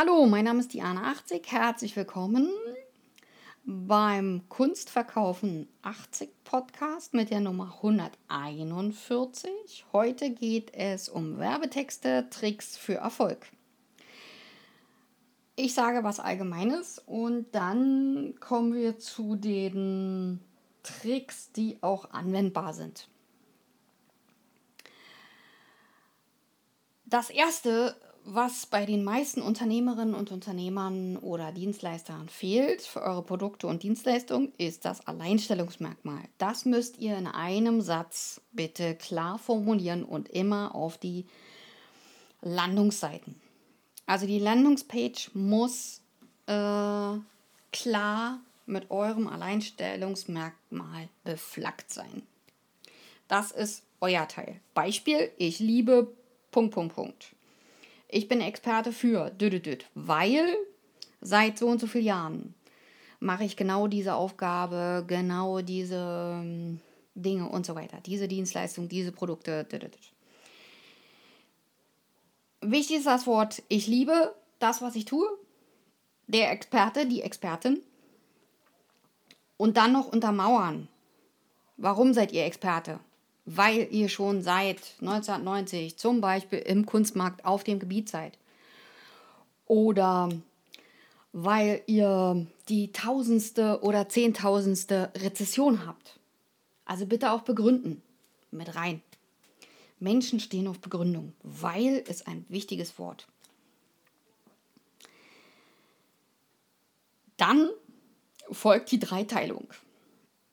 Hallo, mein Name ist Diana80. Herzlich willkommen beim Kunstverkaufen 80 Podcast mit der Nummer 141. Heute geht es um Werbetexte, Tricks für Erfolg. Ich sage was Allgemeines und dann kommen wir zu den Tricks, die auch anwendbar sind. Das erste was bei den meisten Unternehmerinnen und Unternehmern oder Dienstleistern fehlt für eure Produkte und Dienstleistungen, ist das Alleinstellungsmerkmal. Das müsst ihr in einem Satz bitte klar formulieren und immer auf die Landungsseiten. Also die Landungspage muss äh, klar mit eurem Alleinstellungsmerkmal beflaggt sein. Das ist euer Teil. Beispiel, ich liebe Punkt, Punkt, Punkt ich bin Experte für düdüdüd, weil seit so und so vielen Jahren mache ich genau diese Aufgabe, genau diese ähm, Dinge und so weiter, diese Dienstleistung, diese Produkte. Düdüdüd. Wichtig ist das Wort, ich liebe das, was ich tue. Der Experte, die Expertin. Und dann noch untermauern. Warum seid ihr Experte? Weil ihr schon seit 1990 zum Beispiel im Kunstmarkt auf dem Gebiet seid. Oder weil ihr die tausendste oder zehntausendste Rezession habt. Also bitte auch begründen. Mit rein. Menschen stehen auf Begründung, weil ist ein wichtiges Wort. Dann folgt die Dreiteilung.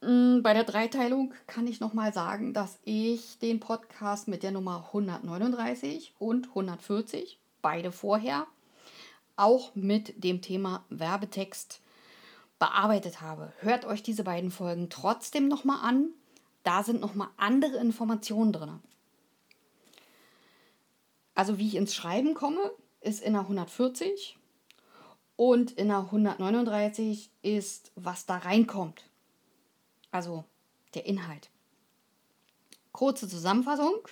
Mm, bei der Dreiteilung kann ich nochmal sagen, dass ich den Podcast mit der Nummer 139 und 140, beide vorher, auch mit dem Thema Werbetext bearbeitet habe. Hört euch diese beiden Folgen trotzdem nochmal an. Da sind nochmal andere Informationen drin. Also wie ich ins Schreiben komme, ist in der 140 und in der 139 ist, was da reinkommt also der Inhalt. Kurze Zusammenfassung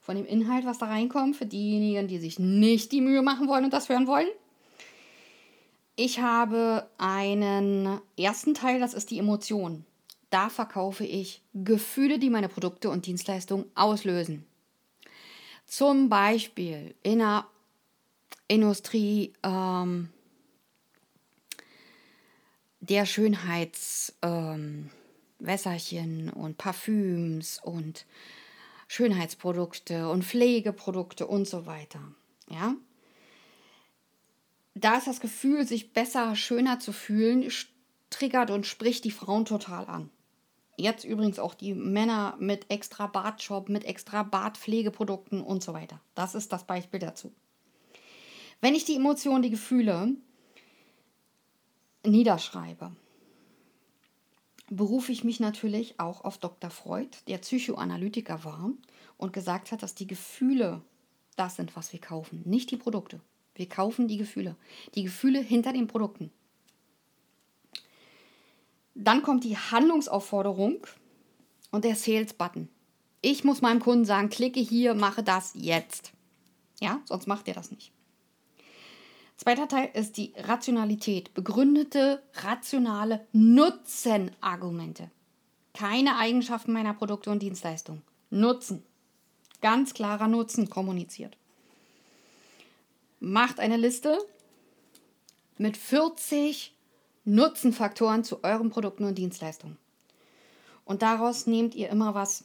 von dem Inhalt, was da reinkommt, für diejenigen, die sich nicht die Mühe machen wollen und das hören wollen. Ich habe einen ersten Teil, das ist die Emotion. Da verkaufe ich Gefühle, die meine Produkte und Dienstleistungen auslösen. Zum Beispiel in der Industrie ähm, der Schönheits... Ähm, Wässerchen und Parfüms und Schönheitsprodukte und Pflegeprodukte und so weiter. Ja? Da ist das Gefühl, sich besser, schöner zu fühlen, triggert und spricht die Frauen total an. Jetzt übrigens auch die Männer mit extra Bartshop, mit extra Bartpflegeprodukten und so weiter. Das ist das Beispiel dazu. Wenn ich die Emotionen, die Gefühle niederschreibe, berufe ich mich natürlich auch auf Dr. Freud, der Psychoanalytiker war und gesagt hat, dass die Gefühle das sind, was wir kaufen, nicht die Produkte. Wir kaufen die Gefühle. Die Gefühle hinter den Produkten. Dann kommt die Handlungsaufforderung und der Sales-Button. Ich muss meinem Kunden sagen, klicke hier, mache das jetzt. Ja, sonst macht er das nicht. Zweiter Teil ist die Rationalität. Begründete, rationale Nutzenargumente. Keine Eigenschaften meiner Produkte und Dienstleistungen. Nutzen. Ganz klarer Nutzen kommuniziert. Macht eine Liste mit 40 Nutzenfaktoren zu euren Produkten und Dienstleistungen. Und daraus nehmt ihr immer was,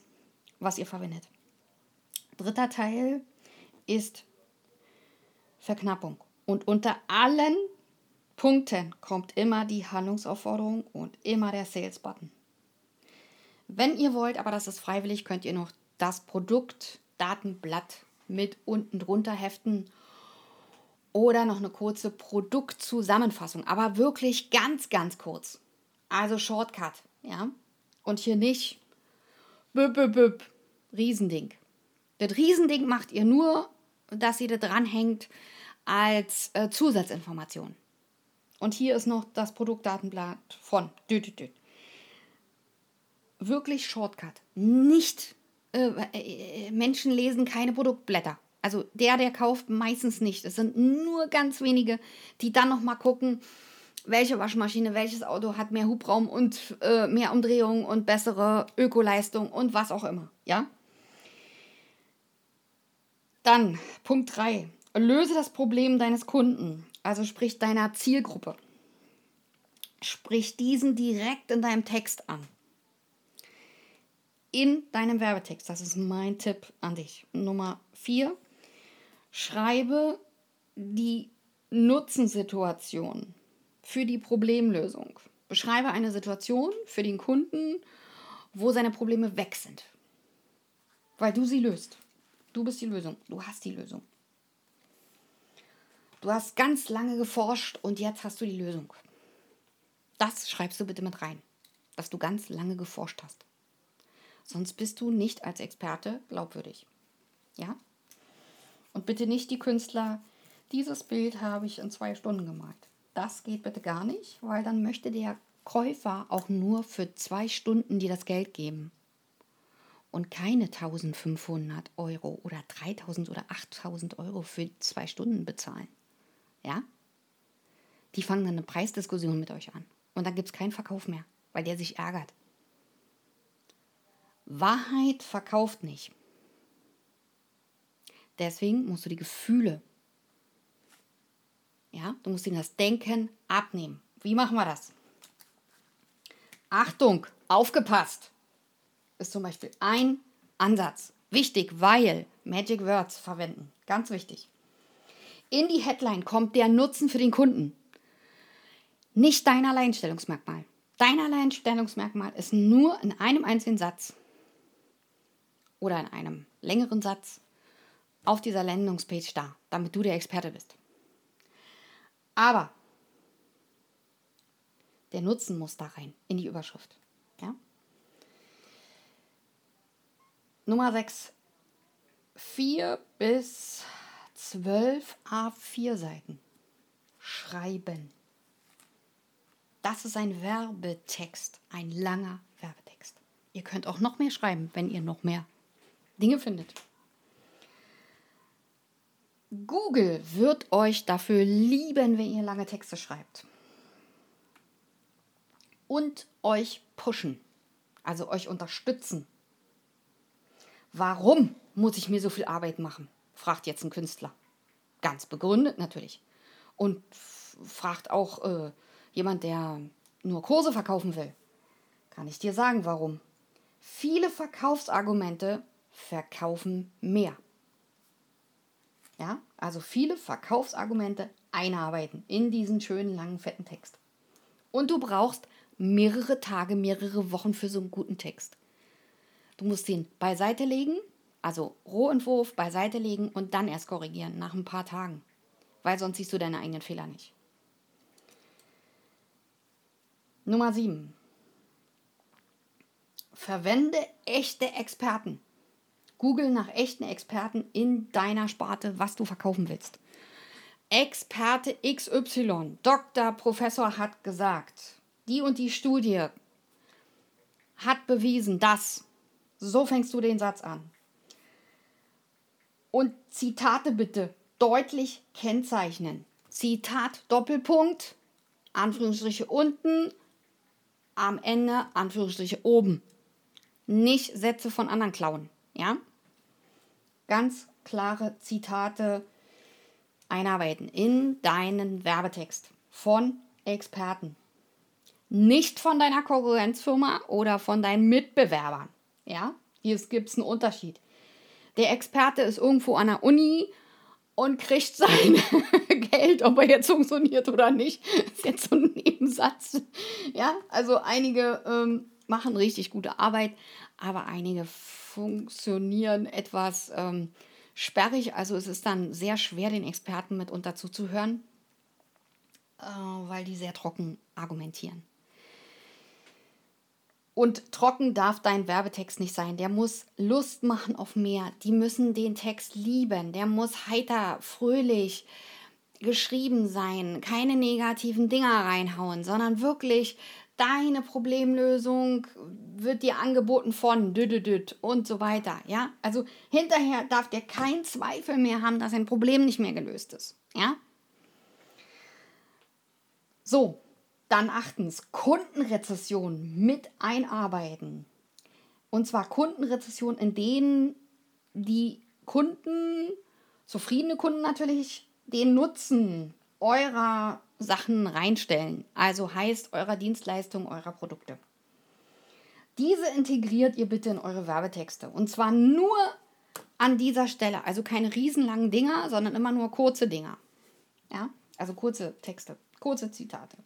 was ihr verwendet. Dritter Teil ist Verknappung. Und unter allen Punkten kommt immer die Handlungsaufforderung und immer der Sales-Button. Wenn ihr wollt, aber das ist freiwillig, könnt ihr noch das Produktdatenblatt mit unten drunter heften oder noch eine kurze Produktzusammenfassung, aber wirklich ganz, ganz kurz. Also Shortcut, ja. Und hier nicht büb, büb, büb, Riesending. Das Riesending macht ihr nur, dass ihr da dranhängt, als äh, Zusatzinformation. Und hier ist noch das Produktdatenblatt von Düdüdüd. Wirklich Shortcut. Nicht äh, äh, Menschen lesen keine Produktblätter. Also der, der kauft, meistens nicht. Es sind nur ganz wenige, die dann nochmal gucken, welche Waschmaschine, welches Auto hat mehr Hubraum und äh, mehr Umdrehungen und bessere Ökoleistung und was auch immer. Ja? Dann Punkt 3. Löse das Problem deines Kunden, also sprich deiner Zielgruppe. Sprich diesen direkt in deinem Text an. In deinem Werbetext. Das ist mein Tipp an dich. Nummer 4. Schreibe die Nutzensituation für die Problemlösung. Beschreibe eine Situation für den Kunden, wo seine Probleme weg sind. Weil du sie löst. Du bist die Lösung. Du hast die Lösung. Du hast ganz lange geforscht und jetzt hast du die Lösung. Das schreibst du bitte mit rein, dass du ganz lange geforscht hast. Sonst bist du nicht als Experte glaubwürdig. Ja? Und bitte nicht die Künstler, dieses Bild habe ich in zwei Stunden gemalt. Das geht bitte gar nicht, weil dann möchte der Käufer auch nur für zwei Stunden dir das Geld geben und keine 1500 Euro oder 3000 oder 8000 Euro für zwei Stunden bezahlen. Ja? Die fangen dann eine Preisdiskussion mit euch an. Und dann gibt es keinen Verkauf mehr, weil der sich ärgert. Wahrheit verkauft nicht. Deswegen musst du die Gefühle ja, du musst ihm das Denken abnehmen. Wie machen wir das? Achtung, aufgepasst, ist zum Beispiel ein Ansatz. Wichtig, weil Magic Words verwenden. Ganz wichtig. In die Headline kommt der Nutzen für den Kunden. Nicht dein Alleinstellungsmerkmal. Dein Alleinstellungsmerkmal ist nur in einem einzigen Satz oder in einem längeren Satz auf dieser Landingspage da, damit du der Experte bist. Aber der Nutzen muss da rein, in die Überschrift. Ja? Nummer 6. 4 bis 12 A4 Seiten. Schreiben. Das ist ein Werbetext, ein langer Werbetext. Ihr könnt auch noch mehr schreiben, wenn ihr noch mehr Dinge findet. Google wird euch dafür lieben, wenn ihr lange Texte schreibt. Und euch pushen, also euch unterstützen. Warum muss ich mir so viel Arbeit machen? Fragt jetzt ein Künstler. Ganz begründet natürlich. Und fragt auch äh, jemand, der nur Kurse verkaufen will. Kann ich dir sagen, warum? Viele Verkaufsargumente verkaufen mehr. Ja, also viele Verkaufsargumente einarbeiten in diesen schönen langen fetten Text. Und du brauchst mehrere Tage, mehrere Wochen für so einen guten Text. Du musst ihn beiseite legen, also Rohentwurf beiseite legen und dann erst korrigieren nach ein paar Tagen, weil sonst siehst du deine eigenen Fehler nicht. Nummer 7. Verwende echte Experten. Google nach echten Experten in deiner Sparte, was du verkaufen willst. Experte XY, Doktor, Professor hat gesagt, die und die Studie hat bewiesen, dass. So fängst du den Satz an. Und Zitate bitte deutlich kennzeichnen. Zitat Doppelpunkt, Anführungsstriche unten, am Ende Anführungsstriche oben. Nicht Sätze von anderen klauen. Ja? ganz klare Zitate einarbeiten in deinen Werbetext von Experten. Nicht von deiner Konkurrenzfirma oder von deinen Mitbewerbern. Ja, hier gibt es einen Unterschied. Der Experte ist irgendwo an der Uni und kriegt sein Geld, ob er jetzt funktioniert oder nicht. Das ist jetzt so ein Nebensatz. Ja, also einige ähm, machen richtig gute Arbeit, aber einige funktionieren etwas ähm, sperrig. Also es ist dann sehr schwer, den Experten mitunter zuzuhören, äh, weil die sehr trocken argumentieren. Und trocken darf dein Werbetext nicht sein. Der muss Lust machen auf mehr. Die müssen den Text lieben. Der muss heiter, fröhlich geschrieben sein. Keine negativen Dinger reinhauen, sondern wirklich deine Problemlösung wird dir angeboten von düdüdüd und so weiter. Ja, also hinterher darf der kein Zweifel mehr haben, dass ein Problem nicht mehr gelöst ist. Ja, so, dann achtens, Kundenrezession mit einarbeiten. Und zwar Kundenrezession, in denen die Kunden, zufriedene Kunden natürlich, den Nutzen eurer Sachen reinstellen. Also heißt eurer Dienstleistung, eurer Produkte. Diese integriert ihr bitte in eure Werbetexte. Und zwar nur an dieser Stelle. Also keine riesenlangen Dinger, sondern immer nur kurze Dinger. Ja, also kurze Texte, kurze Zitate.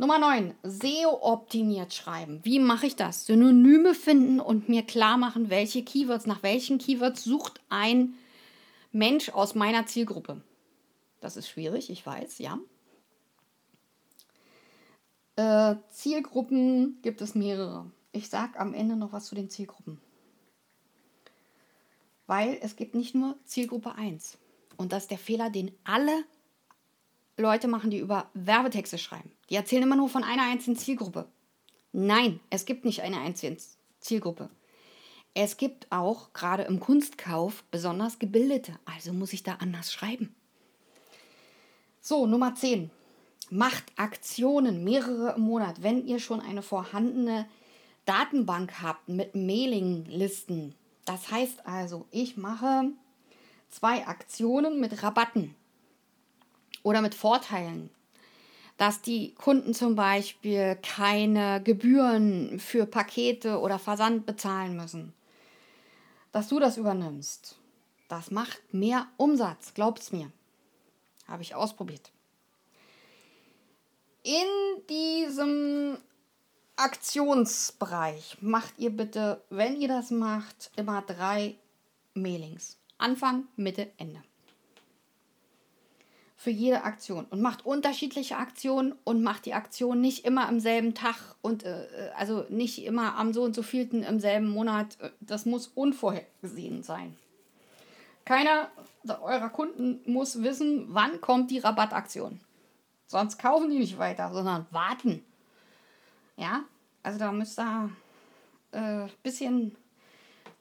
Nummer 9. SEO-optimiert schreiben. Wie mache ich das? Synonyme finden und mir klar machen, welche Keywords, nach welchen Keywords sucht ein Mensch aus meiner Zielgruppe. Das ist schwierig, ich weiß, ja. Äh, Zielgruppen gibt es mehrere. Ich sage am Ende noch was zu den Zielgruppen. Weil es gibt nicht nur Zielgruppe 1. Und das ist der Fehler, den alle Leute machen, die über Werbetexte schreiben. Die erzählen immer nur von einer einzigen Zielgruppe. Nein, es gibt nicht eine einzige Zielgruppe. Es gibt auch gerade im Kunstkauf besonders Gebildete, also muss ich da anders schreiben. So, Nummer 10. Macht Aktionen, mehrere im Monat, wenn ihr schon eine vorhandene Datenbank habt mit Mailinglisten. Das heißt also, ich mache zwei Aktionen mit Rabatten oder mit Vorteilen. Dass die Kunden zum Beispiel keine Gebühren für Pakete oder Versand bezahlen müssen. Dass du das übernimmst. Das macht mehr Umsatz, glaubt's mir. Habe ich ausprobiert. In diesem Aktionsbereich macht ihr bitte, wenn ihr das macht, immer drei Mailings. Anfang, Mitte, Ende für jede Aktion und macht unterschiedliche Aktionen und macht die Aktion nicht immer am selben Tag und äh, äh, also nicht immer am so und so vielten im selben Monat. Das muss unvorhergesehen sein. Keiner eurer Kunden muss wissen, wann kommt die Rabattaktion. Sonst kaufen die nicht weiter, sondern warten. Ja, also da müsst ihr ein äh, bisschen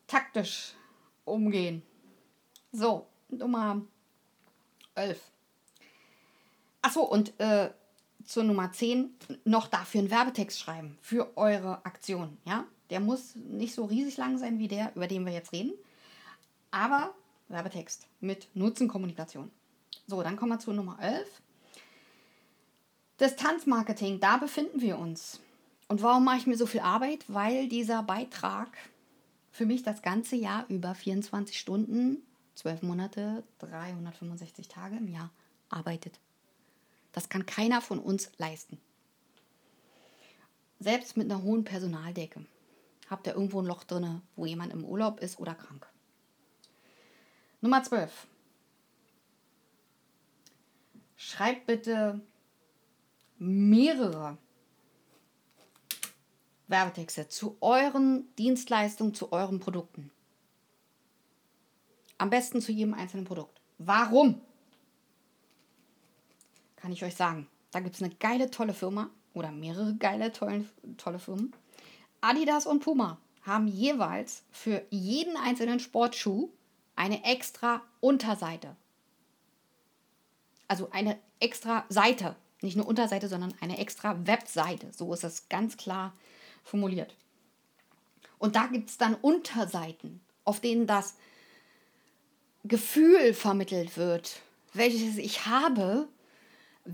taktisch umgehen. So, Nummer 11. Achso, und äh, zur Nummer 10 noch dafür einen Werbetext schreiben für eure Aktion. Ja? Der muss nicht so riesig lang sein wie der, über den wir jetzt reden. Aber Werbetext mit Nutzenkommunikation. So, dann kommen wir zu Nummer 11. Distanzmarketing, da befinden wir uns. Und warum mache ich mir so viel Arbeit? Weil dieser Beitrag für mich das ganze Jahr über 24 Stunden, 12 Monate, 365 Tage im Jahr arbeitet. Das kann keiner von uns leisten. Selbst mit einer hohen Personaldecke habt ihr irgendwo ein Loch drin, wo jemand im Urlaub ist oder krank. Nummer 12. Schreibt bitte mehrere Werbetexte zu euren Dienstleistungen, zu euren Produkten. Am besten zu jedem einzelnen Produkt. Warum? Kann ich euch sagen. Da gibt es eine geile, tolle Firma oder mehrere geile, tolle, tolle Firmen. Adidas und Puma haben jeweils für jeden einzelnen Sportschuh eine extra Unterseite. Also eine extra Seite. Nicht nur Unterseite, sondern eine extra Webseite. So ist es ganz klar formuliert. Und da gibt es dann Unterseiten, auf denen das Gefühl vermittelt wird, welches ich habe,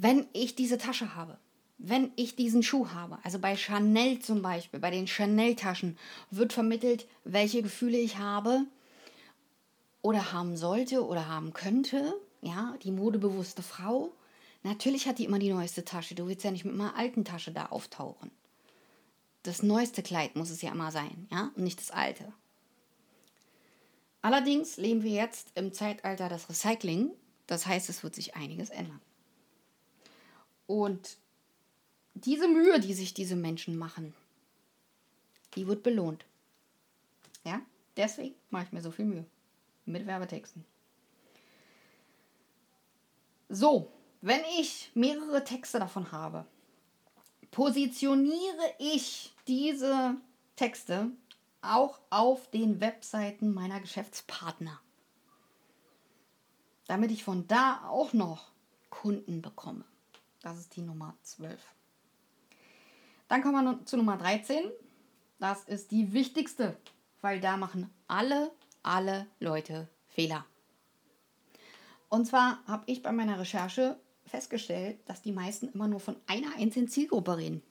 wenn ich diese Tasche habe, wenn ich diesen Schuh habe, also bei Chanel zum Beispiel, bei den Chanel-Taschen, wird vermittelt, welche Gefühle ich habe oder haben sollte oder haben könnte. Ja, die modebewusste Frau. Natürlich hat die immer die neueste Tasche. Du willst ja nicht mit einer alten Tasche da auftauchen. Das neueste Kleid muss es ja immer sein, ja, und nicht das alte. Allerdings leben wir jetzt im Zeitalter des Recycling. Das heißt, es wird sich einiges ändern. Und diese Mühe, die sich diese Menschen machen, die wird belohnt. Ja, deswegen mache ich mir so viel Mühe mit Werbetexten. So, wenn ich mehrere Texte davon habe, positioniere ich diese Texte auch auf den Webseiten meiner Geschäftspartner, damit ich von da auch noch Kunden bekomme. Das ist die Nummer 12. Dann kommen wir zu Nummer 13. Das ist die wichtigste, weil da machen alle, alle Leute Fehler. Und zwar habe ich bei meiner Recherche festgestellt, dass die meisten immer nur von einer einzelnen Zielgruppe reden.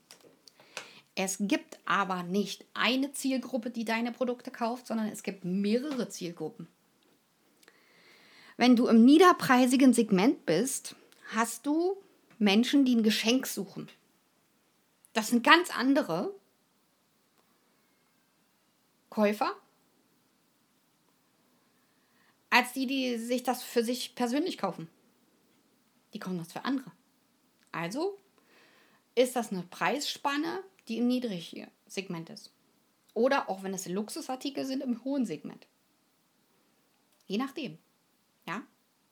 Es gibt aber nicht eine Zielgruppe, die deine Produkte kauft, sondern es gibt mehrere Zielgruppen. Wenn du im niederpreisigen Segment bist, hast du Menschen, die ein Geschenk suchen. Das sind ganz andere Käufer als die, die sich das für sich persönlich kaufen. Die kaufen das für andere. Also ist das eine Preisspanne, die im niedrigen Segment ist. Oder auch wenn es Luxusartikel sind, im hohen Segment. Je nachdem. Ja?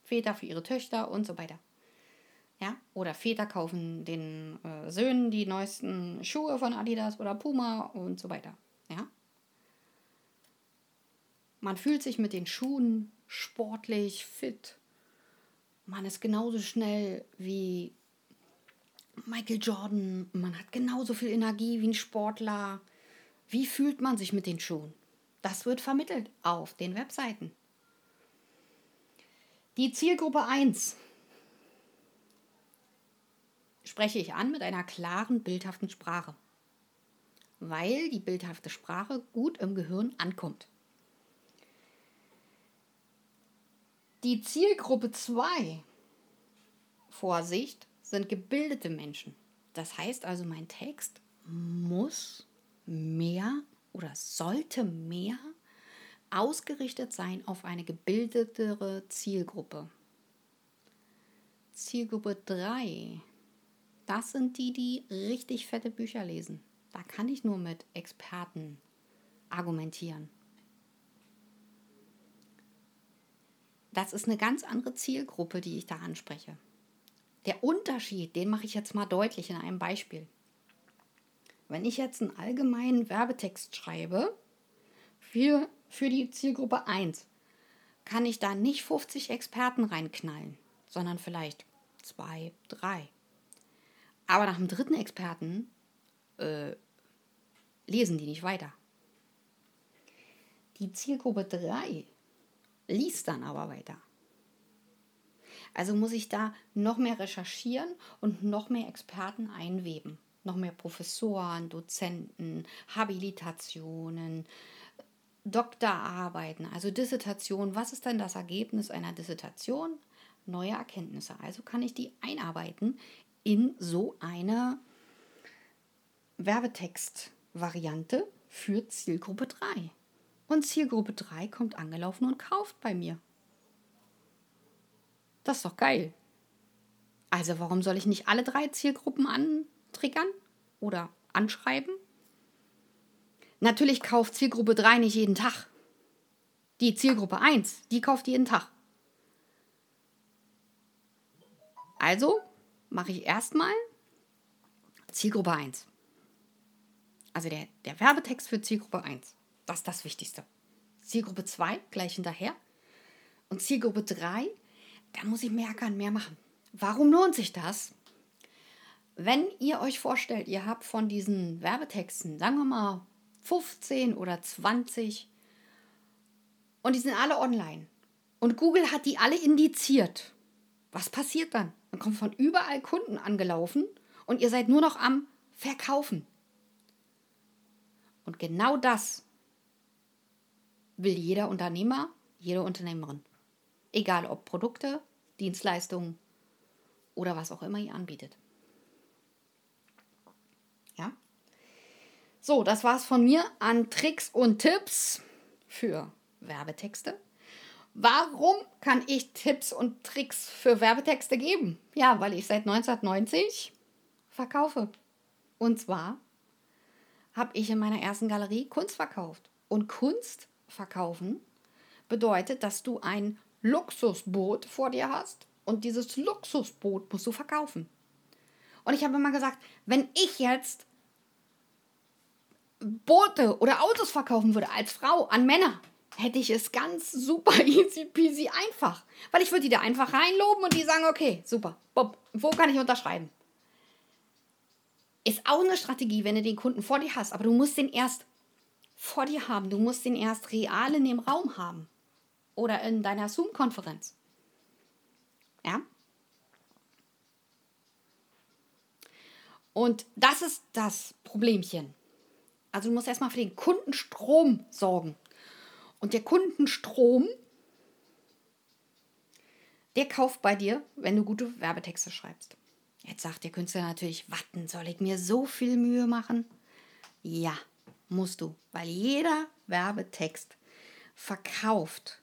Väter für ihre Töchter und so weiter. Ja? Oder Väter kaufen den äh, Söhnen die neuesten Schuhe von Adidas oder Puma und so weiter. Ja? Man fühlt sich mit den Schuhen sportlich, fit. Man ist genauso schnell wie Michael Jordan, man hat genauso viel Energie wie ein Sportler. Wie fühlt man sich mit den Schuhen? Das wird vermittelt auf den Webseiten. Die Zielgruppe 1 spreche ich an mit einer klaren, bildhaften Sprache, weil die bildhafte Sprache gut im Gehirn ankommt. Die Zielgruppe 2, Vorsicht, sind gebildete Menschen. Das heißt also, mein Text muss mehr oder sollte mehr ausgerichtet sein auf eine gebildetere Zielgruppe. Zielgruppe 3, das sind die, die richtig fette Bücher lesen. Da kann ich nur mit Experten argumentieren. Das ist eine ganz andere Zielgruppe, die ich da anspreche. Der Unterschied, den mache ich jetzt mal deutlich in einem Beispiel. Wenn ich jetzt einen allgemeinen Werbetext schreibe für, für die Zielgruppe 1, kann ich da nicht 50 Experten reinknallen, sondern vielleicht zwei, drei. Aber nach dem dritten Experten äh, lesen die nicht weiter. Die Zielgruppe 3 liest dann aber weiter. Also muss ich da noch mehr recherchieren und noch mehr Experten einweben. Noch mehr Professoren, Dozenten, Habilitationen, Doktorarbeiten, also Dissertation. Was ist denn das Ergebnis einer Dissertation? Neue Erkenntnisse. Also kann ich die einarbeiten in so eine Werbetext-Variante für Zielgruppe 3. Und Zielgruppe 3 kommt angelaufen und kauft bei mir. Das ist doch geil. Also warum soll ich nicht alle drei Zielgruppen antriggern oder anschreiben? Natürlich kauft Zielgruppe 3 nicht jeden Tag. Die Zielgruppe 1, die kauft jeden Tag. Also mache ich erstmal Zielgruppe 1. Also der, der Werbetext für Zielgruppe 1. Das ist das Wichtigste. Zielgruppe 2 gleich hinterher. Und Zielgruppe 3 da muss ich mehr ackern, mehr machen. Warum lohnt sich das? Wenn ihr euch vorstellt, ihr habt von diesen Werbetexten, sagen wir mal 15 oder 20 und die sind alle online und Google hat die alle indiziert. Was passiert dann? Dann kommen von überall Kunden angelaufen und ihr seid nur noch am Verkaufen. Und genau das will jeder Unternehmer, jede Unternehmerin. Egal ob Produkte, Dienstleistungen oder was auch immer ihr anbietet. Ja? So, das war's von mir an Tricks und Tipps für Werbetexte. Warum kann ich Tipps und Tricks für Werbetexte geben? Ja, weil ich seit 1990 verkaufe. Und zwar habe ich in meiner ersten Galerie Kunst verkauft. Und Kunst verkaufen bedeutet, dass du ein Luxusboot vor dir hast und dieses Luxusboot musst du verkaufen. Und ich habe immer gesagt, wenn ich jetzt Boote oder Autos verkaufen würde als Frau an Männer, hätte ich es ganz super easy peasy einfach. Weil ich würde die da einfach reinloben und die sagen, okay, super, Bob, wo kann ich unterschreiben? Ist auch eine Strategie, wenn du den Kunden vor dir hast, aber du musst den erst vor dir haben. Du musst den erst real in dem Raum haben. Oder in deiner Zoom-Konferenz. Ja? Und das ist das Problemchen. Also du musst erstmal für den Kundenstrom sorgen. Und der Kundenstrom, der kauft bei dir, wenn du gute Werbetexte schreibst. Jetzt sagt der Künstler natürlich, warten, soll ich mir so viel Mühe machen? Ja, musst du, weil jeder Werbetext verkauft.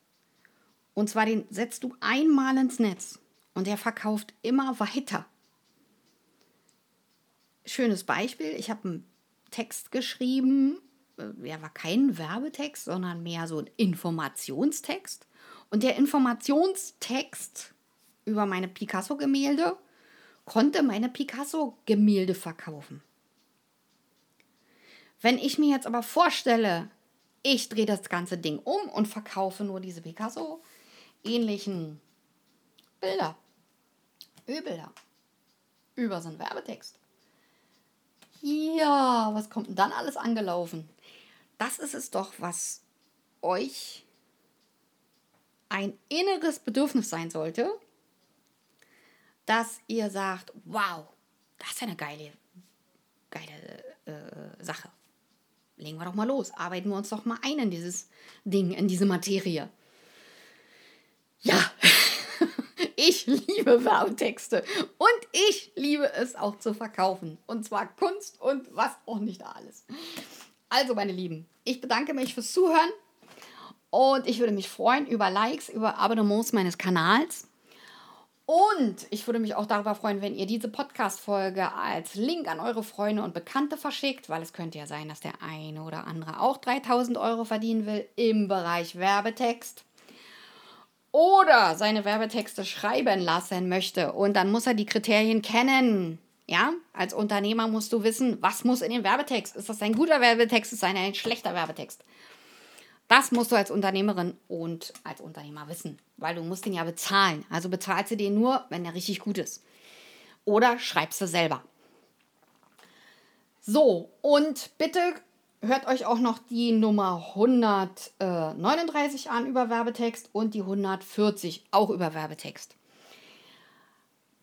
Und zwar den setzt du einmal ins Netz und der verkauft immer weiter. Schönes Beispiel, ich habe einen Text geschrieben, ja, war kein Werbetext, sondern mehr so ein Informationstext. Und der Informationstext über meine Picasso-Gemälde konnte meine Picasso-Gemälde verkaufen. Wenn ich mir jetzt aber vorstelle, ich drehe das ganze Ding um und verkaufe nur diese Picasso-ähnlichen Bilder, Ölbilder über so einen Werbetext. Ja, was kommt denn dann alles angelaufen? Das ist es doch, was euch ein inneres Bedürfnis sein sollte, dass ihr sagt, wow, das ist eine geile, geile äh, Sache. Legen wir doch mal los, arbeiten wir uns doch mal ein in dieses Ding, in diese Materie. Ja, ich liebe Werbetexte und ich liebe es auch zu verkaufen. Und zwar Kunst und was auch nicht alles. Also, meine Lieben, ich bedanke mich fürs Zuhören und ich würde mich freuen über Likes, über Abonnements meines Kanals. Und ich würde mich auch darüber freuen, wenn ihr diese Podcast-Folge als Link an eure Freunde und Bekannte verschickt, weil es könnte ja sein, dass der eine oder andere auch 3000 Euro verdienen will im Bereich Werbetext oder seine Werbetexte schreiben lassen möchte. Und dann muss er die Kriterien kennen. Ja, als Unternehmer musst du wissen, was muss in den Werbetext. Ist das ein guter Werbetext? Ist das ein schlechter Werbetext? Das musst du als Unternehmerin und als Unternehmer wissen, weil du musst den ja bezahlen. Also bezahlst du den nur, wenn der richtig gut ist. Oder schreibst du selber. So, und bitte hört euch auch noch die Nummer 139 an über Werbetext und die 140 auch über Werbetext.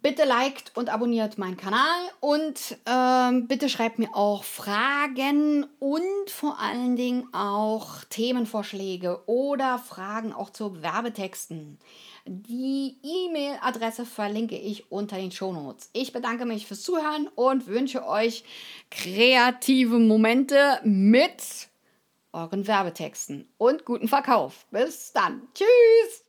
Bitte liked und abonniert meinen Kanal und ähm, bitte schreibt mir auch Fragen und vor allen Dingen auch Themenvorschläge oder Fragen auch zu Werbetexten. Die E-Mail-Adresse verlinke ich unter den Shownotes. Ich bedanke mich fürs Zuhören und wünsche euch kreative Momente mit euren Werbetexten und guten Verkauf. Bis dann. Tschüss!